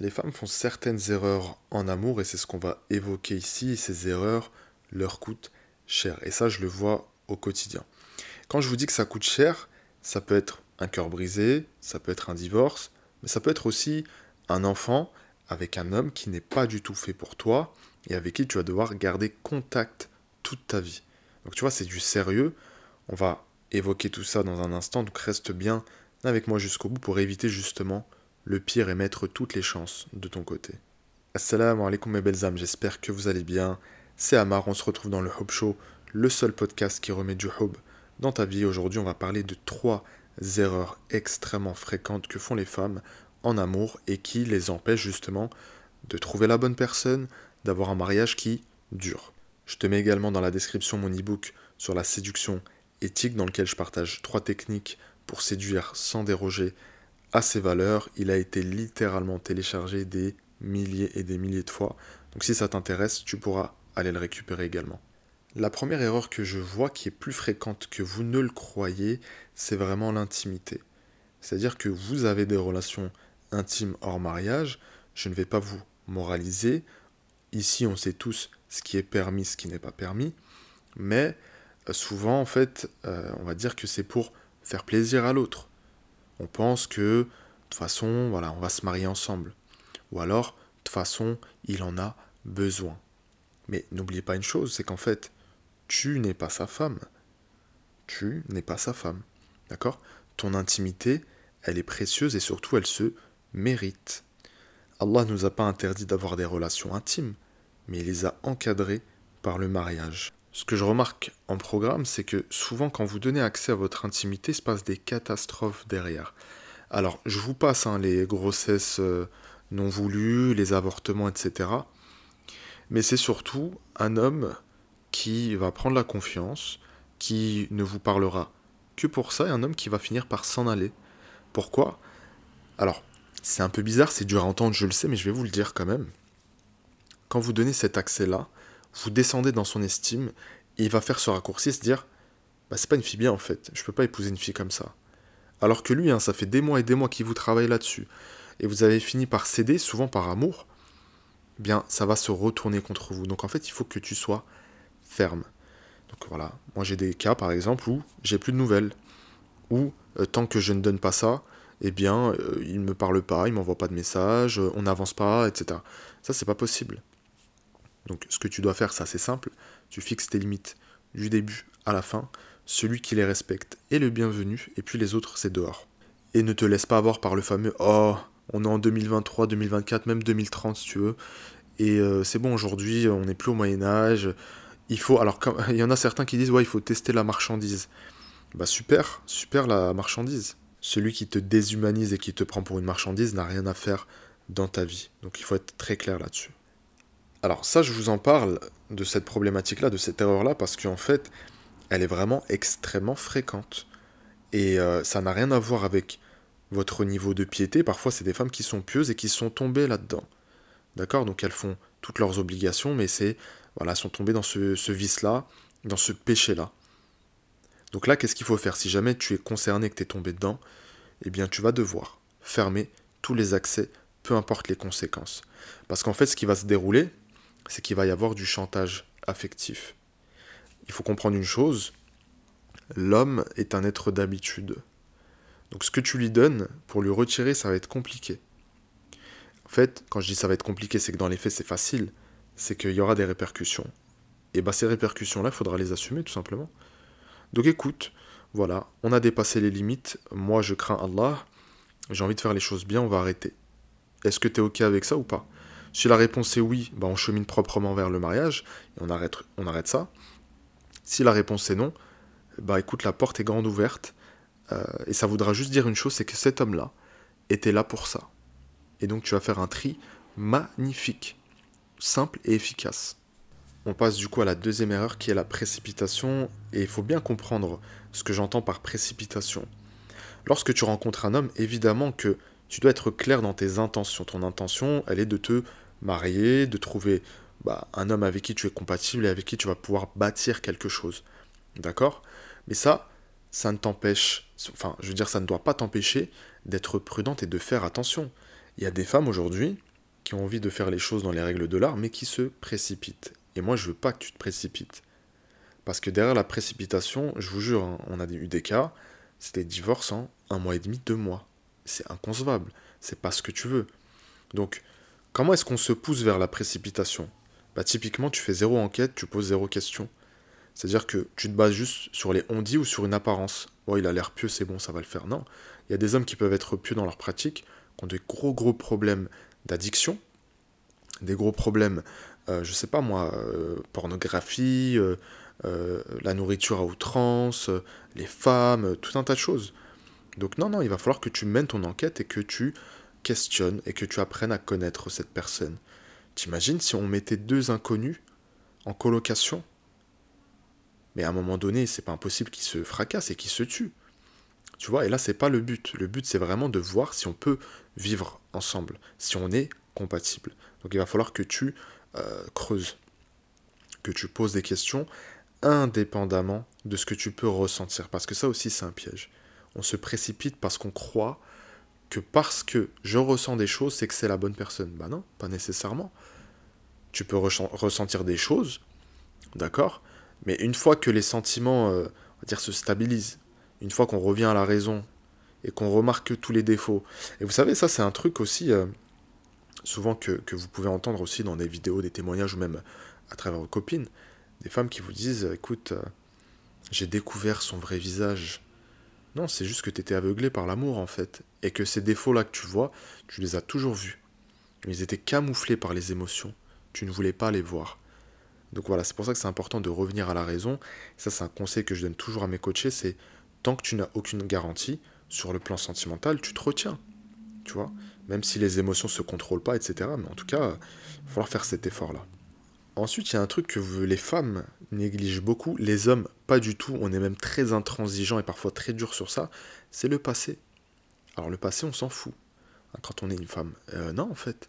Les femmes font certaines erreurs en amour et c'est ce qu'on va évoquer ici. ces erreurs leur coûtent cher. Et ça, je le vois au quotidien. Quand je vous dis que ça coûte cher, ça peut être un cœur brisé, ça peut être un divorce, mais ça peut être aussi un enfant avec un homme qui n'est pas du tout fait pour toi et avec qui tu vas devoir garder contact toute ta vie. Donc tu vois, c'est du sérieux. On va évoquer tout ça dans un instant, donc reste bien avec moi jusqu'au bout pour éviter justement le pire et mettre toutes les chances de ton côté. Assalamu alaikum mes belles âmes, j'espère que vous allez bien. C'est Amar, on se retrouve dans le Hope Show, le seul podcast qui remet du hope dans ta vie. Aujourd'hui, on va parler de trois erreurs extrêmement fréquentes que font les femmes en amour et qui les empêchent justement de trouver la bonne personne, d'avoir un mariage qui dure. Je te mets également dans la description mon e-book sur la séduction éthique dans lequel je partage trois techniques pour séduire sans déroger à ses valeurs. Il a été littéralement téléchargé des milliers et des milliers de fois. Donc si ça t'intéresse, tu pourras aller le récupérer également. La première erreur que je vois qui est plus fréquente que vous ne le croyez, c'est vraiment l'intimité. C'est-à-dire que vous avez des relations intimes hors mariage, je ne vais pas vous moraliser. Ici, on sait tous ce qui est permis, ce qui n'est pas permis, mais euh, souvent, en fait, euh, on va dire que c'est pour faire plaisir à l'autre. On pense que, de toute façon, on va se marier ensemble. Ou alors, de toute façon, il en a besoin. Mais n'oubliez pas une chose, c'est qu'en fait, tu n'es pas sa femme. Tu n'es pas sa femme. D'accord? Ton intimité, elle est précieuse et surtout, elle se mérite. Allah ne nous a pas interdit d'avoir des relations intimes, mais il les a encadrées par le mariage. Ce que je remarque en programme, c'est que souvent quand vous donnez accès à votre intimité, il se passe des catastrophes derrière. Alors, je vous passe hein, les grossesses euh, non voulues, les avortements, etc. Mais c'est surtout un homme qui va prendre la confiance, qui ne vous parlera que pour ça, et un homme qui va finir par s'en aller. Pourquoi? Alors, c'est un peu bizarre, c'est dur à entendre, je le sais, mais je vais vous le dire quand même. Quand vous donnez cet accès-là, vous descendez dans son estime, il va faire ce raccourci, se dire Bah, c'est pas une fille bien en fait, je peux pas épouser une fille comme ça. Alors que lui, hein, ça fait des mois et des mois qu'il vous travaille là-dessus, et vous avez fini par céder, souvent par amour, eh bien, ça va se retourner contre vous. Donc en fait, il faut que tu sois ferme. Donc voilà, moi j'ai des cas par exemple où j'ai plus de nouvelles, où euh, tant que je ne donne pas ça, eh bien, euh, il ne me parle pas, il m'envoie pas de message, on n'avance pas, etc. Ça, c'est pas possible. Donc ce que tu dois faire, ça c'est simple, tu fixes tes limites du début à la fin, celui qui les respecte est le bienvenu, et puis les autres c'est dehors. Et ne te laisse pas avoir par le fameux Oh, on est en 2023, 2024, même 2030 si tu veux, et euh, c'est bon aujourd'hui, on n'est plus au Moyen Âge, il faut, alors il y en a certains qui disent ouais il faut tester la marchandise. Bah super, super la marchandise. Celui qui te déshumanise et qui te prend pour une marchandise n'a rien à faire dans ta vie. Donc il faut être très clair là-dessus. Alors ça, je vous en parle de cette problématique-là, de cette erreur-là, parce qu'en fait, elle est vraiment extrêmement fréquente. Et euh, ça n'a rien à voir avec votre niveau de piété. Parfois, c'est des femmes qui sont pieuses et qui sont tombées là-dedans. D'accord? Donc elles font toutes leurs obligations, mais c'est voilà, sont tombées dans ce, ce vice-là, dans ce péché-là. Donc là, qu'est-ce qu'il faut faire? Si jamais tu es concerné, que tu es tombé dedans, eh bien tu vas devoir fermer tous les accès, peu importe les conséquences. Parce qu'en fait, ce qui va se dérouler, c'est qu'il va y avoir du chantage affectif. Il faut comprendre une chose, l'homme est un être d'habitude. Donc ce que tu lui donnes, pour lui retirer, ça va être compliqué. En fait, quand je dis ça va être compliqué, c'est que dans les faits, c'est facile. C'est qu'il y aura des répercussions. Et bien ces répercussions-là, il faudra les assumer tout simplement. Donc écoute, voilà, on a dépassé les limites. Moi, je crains Allah. J'ai envie de faire les choses bien, on va arrêter. Est-ce que tu es OK avec ça ou pas? Si la réponse est oui, bah on chemine proprement vers le mariage et on arrête, ça. Si la réponse est non, bah écoute, la porte est grande ouverte euh, et ça voudra juste dire une chose, c'est que cet homme-là était là pour ça. Et donc tu vas faire un tri magnifique, simple et efficace. On passe du coup à la deuxième erreur qui est la précipitation et il faut bien comprendre ce que j'entends par précipitation. Lorsque tu rencontres un homme, évidemment que tu dois être clair dans tes intentions. Ton intention, elle est de te marier, de trouver bah, un homme avec qui tu es compatible et avec qui tu vas pouvoir bâtir quelque chose. D'accord? Mais ça, ça ne t'empêche, enfin, je veux dire, ça ne doit pas t'empêcher d'être prudente et de faire attention. Il y a des femmes aujourd'hui qui ont envie de faire les choses dans les règles de l'art, mais qui se précipitent. Et moi, je veux pas que tu te précipites. Parce que derrière la précipitation, je vous jure, hein, on a eu des cas, c'était divorce en un mois et demi, deux mois. C'est inconcevable. C'est pas ce que tu veux. Donc, comment est-ce qu'on se pousse vers la précipitation? Bah, typiquement, tu fais zéro enquête, tu poses zéro question. C'est-à-dire que tu te bases juste sur les on-dit ou sur une apparence. Oh, il a l'air pieux, c'est bon, ça va le faire. Non. Il y a des hommes qui peuvent être pieux dans leur pratique, qui ont des gros, gros problèmes d'addiction, des gros problèmes, euh, je sais pas moi, euh, pornographie, euh, la nourriture à outrance, les femmes, tout un tas de choses. Donc non, non, il va falloir que tu mènes ton enquête et que tu et que tu apprennes à connaître cette personne. T'imagines si on mettait deux inconnus en colocation? Mais à un moment donné, c'est pas impossible qu'ils se fracassent et qu'ils se tuent. Tu vois, et là, c'est pas le but. Le but, c'est vraiment de voir si on peut vivre ensemble, si on est compatible. Donc il va falloir que tu euh, creuses, que tu poses des questions indépendamment de ce que tu peux ressentir. Parce que ça aussi, c'est un piège. On se précipite parce qu'on croit que parce que je ressens des choses, c'est que c'est la bonne personne. Bah non, pas nécessairement. Tu peux ressentir des choses, d'accord Mais une fois que les sentiments, euh, dire, se stabilisent, une fois qu'on revient à la raison et qu'on remarque tous les défauts. Et vous savez, ça c'est un truc aussi, euh, souvent que, vous pouvez entendre aussi dans des vidéos, des témoignages ou même à travers vos copines, des femmes qui vous disent, écoute, euh, j'ai découvert son vrai visage. Non, c'est juste que tu étais aveuglé par l'amour en fait, et que ces défauts-là que tu vois, tu les as toujours vus. Ils étaient camouflés par les émotions, tu ne voulais pas les voir. Donc voilà, c'est pour ça que c'est important de revenir à la raison. ça, c'est un conseil que je donne toujours à mes coachés, c'est tant que tu n'as aucune garantie, sur le plan sentimental, tu te retiens. Tu vois? Même si les émotions ne se contrôlent pas, etc. Mais en tout cas, il va falloir faire cet effort-là. Ensuite, il y a un truc que les femmes négligent beaucoup, les hommes pas du tout, on est même très intransigeant et parfois très dur sur ça, c'est le passé. Alors le passé, on s'en fout hein, quand on est une femme. Euh, non, en fait.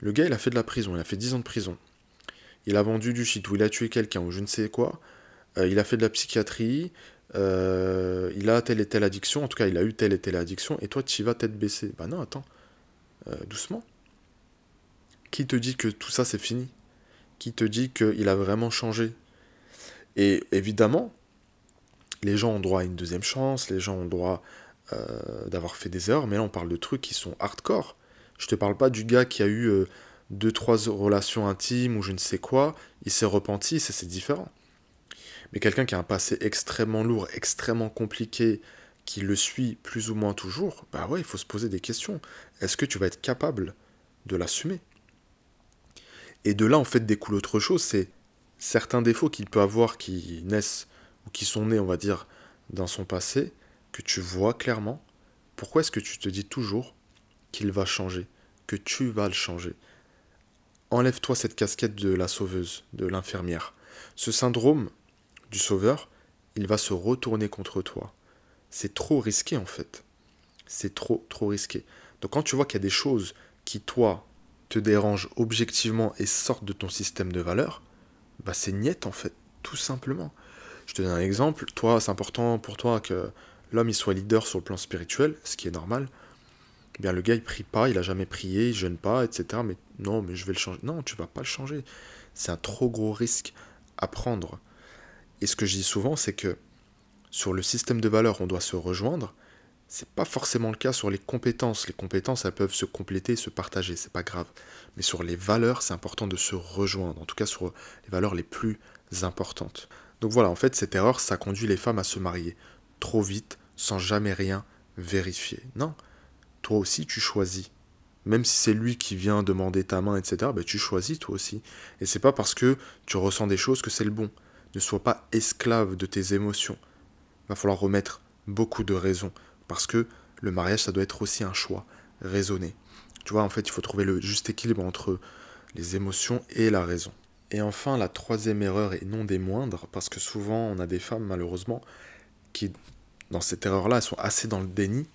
Le gars, il a fait de la prison, il a fait 10 ans de prison. Il a vendu du shit ou il a tué quelqu'un ou je ne sais quoi. Euh, il a fait de la psychiatrie, euh, il a telle et telle addiction, en tout cas il a eu telle et telle addiction, et toi tu y vas tête baissée. Bah non, attends, doucement. Qui te dit que tout ça c'est fini? Qui te dit qu'il a vraiment changé Et évidemment, les gens ont droit à une deuxième chance, les gens ont droit euh, d'avoir fait des erreurs, mais là on parle de trucs qui sont hardcore. Je te parle pas du gars qui a eu deux, trois relations intimes ou je ne sais quoi, il s'est repenti, c'est différent. Mais quelqu'un qui a un passé extrêmement lourd, extrêmement compliqué, qui le suit plus ou moins toujours, bah ouais, il faut se poser des questions. Est-ce que tu vas être capable de l'assumer? Et de là, en fait, découle autre chose, c'est certains défauts qu'il peut avoir qui naissent ou qui sont nés, on va dire, dans son passé, que tu vois clairement. Pourquoi est-ce que tu te dis toujours qu'il va changer, que tu vas le changer? Enlève-toi cette casquette de la sauveuse, de l'infirmière. Ce syndrome, du sauveur, il va se retourner contre toi. C'est trop risqué en fait. C'est trop, trop risqué. Donc quand tu vois qu'il y a des choses qui, toi, te dérangent objectivement et sortent de ton système de valeurs, bah c'est niette en fait, tout simplement. Je te donne un exemple. Toi, c'est important pour toi que l'homme il soit leader sur le plan spirituel, ce qui est normal. Eh bien, le gars il prie pas, il a jamais prié, il jeûne pas, etc. Mais non, mais je vais le changer. Non, tu vas pas le changer. C'est un trop gros risque à prendre. Et ce que je dis souvent, c'est que sur le système de valeurs, on doit se rejoindre. C'est pas forcément le cas sur les compétences. Les compétences, elles peuvent se compléter, se partager, c'est pas grave. Mais sur les valeurs, c'est important de se rejoindre. En tout cas, sur les valeurs les plus importantes. Donc voilà, en fait, cette erreur, ça conduit les femmes à se marier trop vite, sans jamais rien vérifier. Non, toi aussi, tu choisis. Même si c'est lui qui vient demander ta main, etc., ben, tu choisis toi aussi. Et c'est pas parce que tu ressens des choses que c'est le bon. Ne sois pas esclave de tes émotions. Il va falloir remettre beaucoup de raisons. Parce que le mariage, ça doit être aussi un choix raisonné. Tu vois, en fait, il faut trouver le juste équilibre entre les émotions et la raison. Et enfin, la troisième erreur, et non des moindres, parce que souvent on a des femmes, malheureusement, qui, dans cette erreur-là, elles sont assez dans le déni,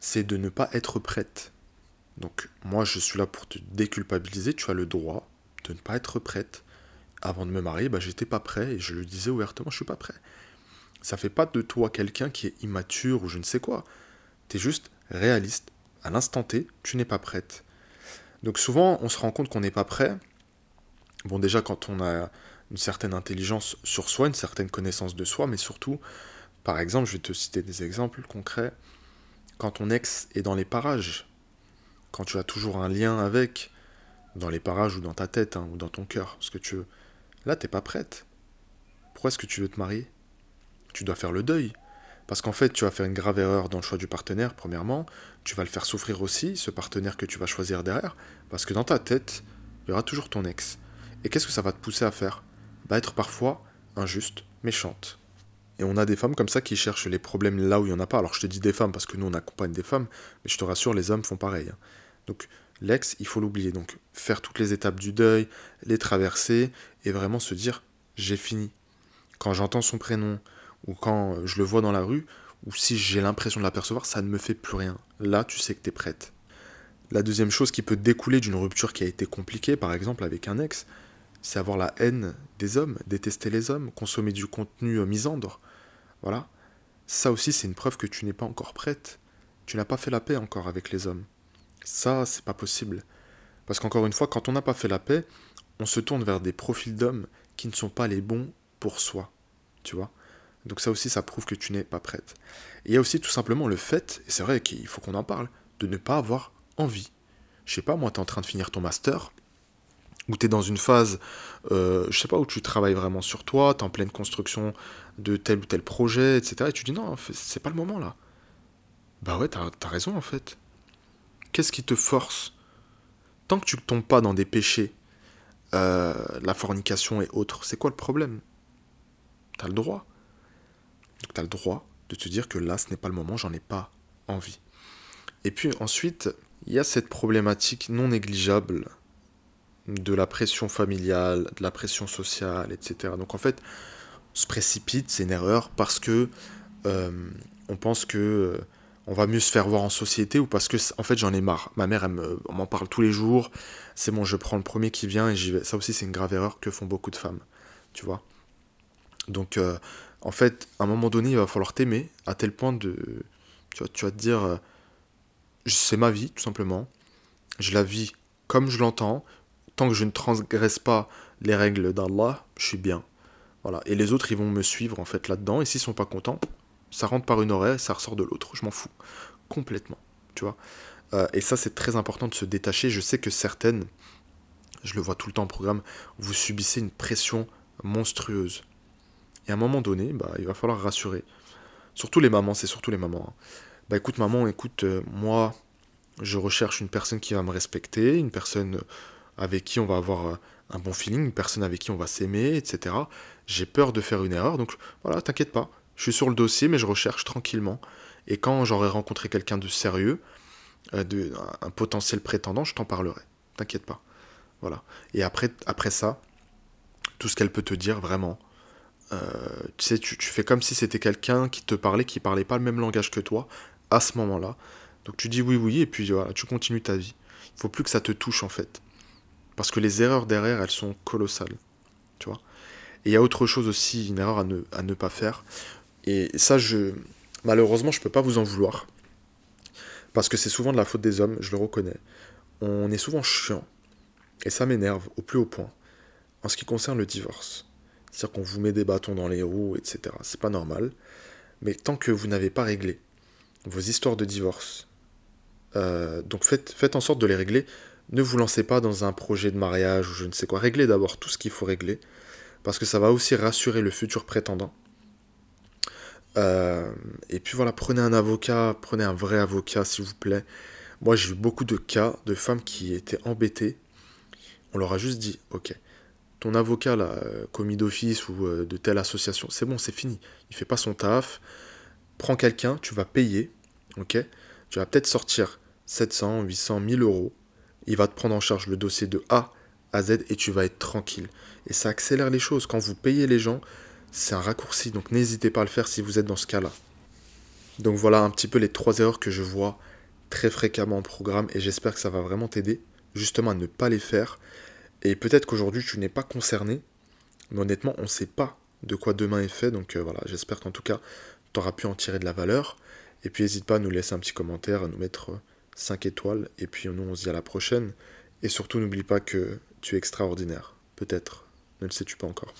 c'est de ne pas être prête. Donc, moi, je suis là pour te déculpabiliser, tu as le droit de ne pas être prête avant de me marier, bah, j'étais pas prêt et je lui disais ouvertement, je suis pas prêt. Ça fait pas de toi quelqu'un qui est immature ou je ne sais quoi. Tu es juste réaliste à l'instant T, tu n'es pas prête. Donc souvent, on se rend compte qu'on n'est pas prêt. Bon, déjà, quand on a une certaine intelligence sur soi, une certaine connaissance de soi, mais surtout, par exemple, je vais te citer des exemples concrets. Quand ton ex est dans les parages, quand tu as toujours un lien avec, dans les parages ou dans ta tête hein, ou dans ton cœur, ce que tu veux, là, t'es pas prête. Pourquoi est-ce que tu veux te marier? Tu dois faire le deuil. Parce qu'en fait, tu vas faire une grave erreur dans le choix du partenaire, premièrement. Tu vas le faire souffrir aussi, ce partenaire que tu vas choisir derrière. Parce que dans ta tête, il y aura toujours ton ex. Et qu'est-ce que ça va te pousser à faire? Bah être parfois injuste, méchante. Et on a des femmes comme ça qui cherchent les problèmes là où il n'y en a pas. Alors je te dis des femmes parce que nous on accompagne des femmes, mais je te rassure, les hommes font pareil. Hein. Donc l'ex, il faut l'oublier. Donc faire toutes les étapes du deuil, les traverser et vraiment se dire j'ai fini. Quand j'entends son prénom ou quand je le vois dans la rue ou si j'ai l'impression de l'apercevoir, ça ne me fait plus rien. Là, tu sais que tu es prête. La deuxième chose qui peut découler d'une rupture qui a été compliquée, par exemple avec un ex, c'est avoir la haine des hommes, détester les hommes, consommer du contenu euh, misandre. Voilà. Ça aussi, c'est une preuve que tu n'es pas encore prête. Tu n'as pas fait la paix encore avec les hommes. Ça, c'est pas possible. Parce qu'encore une fois, quand on n'a pas fait la paix, on se tourne vers des profils d'hommes qui ne sont pas les bons pour soi. Tu vois? Donc ça aussi, ça prouve que tu n'es pas prête. il y a aussi tout simplement le fait, et c'est vrai qu'il faut qu'on en parle, de ne pas avoir envie. Je sais pas, moi, tu es en train de finir ton master, ou tu es dans une phase, euh, je sais pas, où tu travailles vraiment sur toi, tu es en pleine construction de tel ou tel projet, etc. Et tu dis non, c'est pas le moment là. Bah ouais, t'as as raison en fait. Qu'est-ce qui te force? Tant que tu ne tombes pas dans des péchés, euh, la fornication et autres, c'est quoi le problème? T'as le droit. Donc t'as le droit de te dire que là, ce n'est pas le moment, j'en ai pas envie. Et puis ensuite, il y a cette problématique non négligeable de la pression familiale, de la pression sociale, etc. Donc en fait, on se précipite, c'est une erreur, parce que euh, on pense que euh, on va mieux se faire voir en société ou parce que en fait j'en ai marre. Ma mère elle m'en parle tous les jours. C'est bon, je prends le premier qui vient et j'y vais. Ça aussi c'est une grave erreur que font beaucoup de femmes, tu vois. Donc euh, en fait, à un moment donné, il va falloir t'aimer à tel point de tu tu vas te dire c'est ma vie tout simplement. Je la vis comme je l'entends, tant que je ne transgresse pas les règles d'Allah, je suis bien. Voilà. Et les autres, ils vont me suivre en fait là-dedans. Et s'ils sont pas contents, ça rentre par une oreille, ça ressort de l'autre. Je m'en fous complètement. Tu vois. Euh, et ça, c'est très important de se détacher. Je sais que certaines, je le vois tout le temps en programme, vous subissez une pression monstrueuse. Et à un moment donné, bah, il va falloir rassurer. Surtout les mamans, c'est surtout les mamans. Hein. Bah écoute maman, écoute, euh, moi, je recherche une personne qui va me respecter, une personne avec qui on va avoir euh, un bon feeling, une personne avec qui on va s'aimer, etc. J'ai peur de faire une erreur, donc voilà, t'inquiète pas. Je suis sur le dossier, mais je recherche tranquillement. Et quand j'aurai rencontré quelqu'un de sérieux, euh, de, un, potentiel prétendant, je t'en parlerai. T'inquiète pas. Voilà. Et après, après ça, tout ce qu'elle peut te dire, vraiment, euh, tu fais comme si c'était quelqu'un qui te parlait, qui parlait pas le même langage que toi, à ce moment-là. Donc tu dis oui, oui, et puis voilà, tu continues ta vie. Il faut plus que ça te touche en fait. Parce que les erreurs derrière, elles sont colossales. Tu vois Et il y a autre chose aussi, une erreur à ne, à ne pas faire. Et ça, je malheureusement, je peux pas vous en vouloir. Parce que c'est souvent de la faute des hommes, je le reconnais. On est souvent chiant. Et ça m'énerve au plus haut point. En ce qui concerne le divorce. C'est-à-dire qu'on vous met des bâtons dans les roues, etc. C'est pas normal. Mais tant que vous n'avez pas réglé vos histoires de divorce, euh, donc faites, en sorte de les régler ne vous lancez pas dans un projet de mariage ou je ne sais quoi. Réglez d'abord tout ce qu'il faut régler, parce que ça va aussi rassurer le futur prétendant. Euh, et puis voilà, prenez un avocat, prenez un vrai avocat s'il vous plaît. Moi j'ai eu beaucoup de cas de femmes qui étaient embêtées. On leur a juste dit, ok, ton avocat là, euh, commis d'office ou euh, de telle association, c'est bon, c'est fini. Il fait pas son taf. Prends quelqu'un, tu vas payer, ok? Tu vas peut-être sortir 700, 800, 1000 euros il va te prendre en charge le dossier de A à Z et tu vas être tranquille. Et ça accélère les choses. Quand vous payez les gens, c'est un raccourci. Donc n'hésitez pas à le faire si vous êtes dans ce cas-là. Donc voilà un petit peu les trois erreurs que je vois très fréquemment en programme et j'espère que ça va vraiment t'aider justement à ne pas les faire. Et peut-être qu'aujourd'hui tu n'es pas concerné, mais honnêtement on ne sait pas de quoi demain est fait. Donc euh, voilà, j'espère qu'en tout cas tu auras pu en tirer de la valeur. Et puis n'hésite pas à nous laisser un petit commentaire, à nous mettre 5 étoiles, et puis nous on se dit à la prochaine. Et surtout n'oublie pas que tu es extraordinaire. Peut-être, ne le sais-tu pas encore.